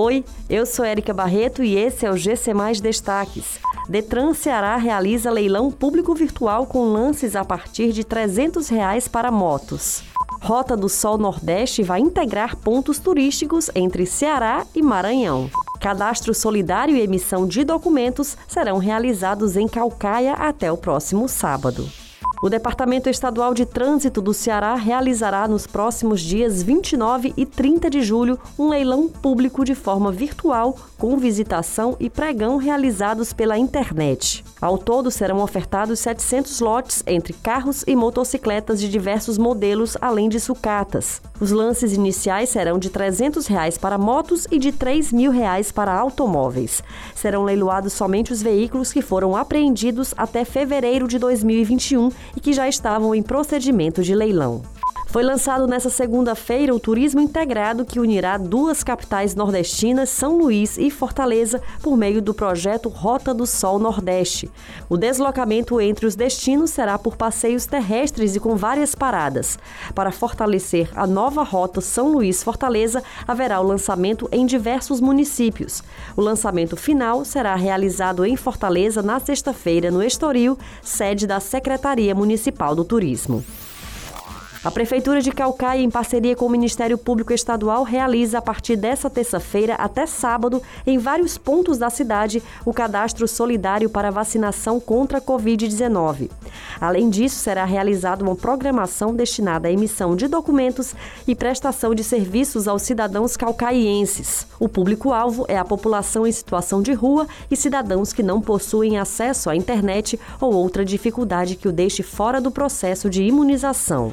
Oi, eu sou Érica Barreto e esse é o GC Mais Destaques. Detran Ceará realiza leilão público virtual com lances a partir de 300 reais para motos. Rota do Sol Nordeste vai integrar pontos turísticos entre Ceará e Maranhão. Cadastro solidário e emissão de documentos serão realizados em Calcaia até o próximo sábado. O Departamento Estadual de Trânsito do Ceará realizará nos próximos dias 29 e 30 de julho um leilão público de forma virtual, com visitação e pregão realizados pela internet. Ao todo, serão ofertados 700 lotes entre carros e motocicletas de diversos modelos, além de sucatas. Os lances iniciais serão de 300 reais para motos e de 3 mil reais para automóveis. Serão leiloados somente os veículos que foram apreendidos até fevereiro de 2021 e que já estavam em procedimento de leilão. Foi lançado nesta segunda-feira o Turismo Integrado, que unirá duas capitais nordestinas, São Luís e Fortaleza, por meio do projeto Rota do Sol Nordeste. O deslocamento entre os destinos será por passeios terrestres e com várias paradas. Para fortalecer a nova rota São Luís-Fortaleza, haverá o lançamento em diversos municípios. O lançamento final será realizado em Fortaleza na sexta-feira, no Estoril, sede da Secretaria Municipal do Turismo. A Prefeitura de Calcaia, em parceria com o Ministério Público Estadual, realiza a partir dessa terça-feira até sábado, em vários pontos da cidade, o cadastro solidário para vacinação contra a Covid-19. Além disso, será realizada uma programação destinada à emissão de documentos e prestação de serviços aos cidadãos calcaienses. O público-alvo é a população em situação de rua e cidadãos que não possuem acesso à internet ou outra dificuldade que o deixe fora do processo de imunização.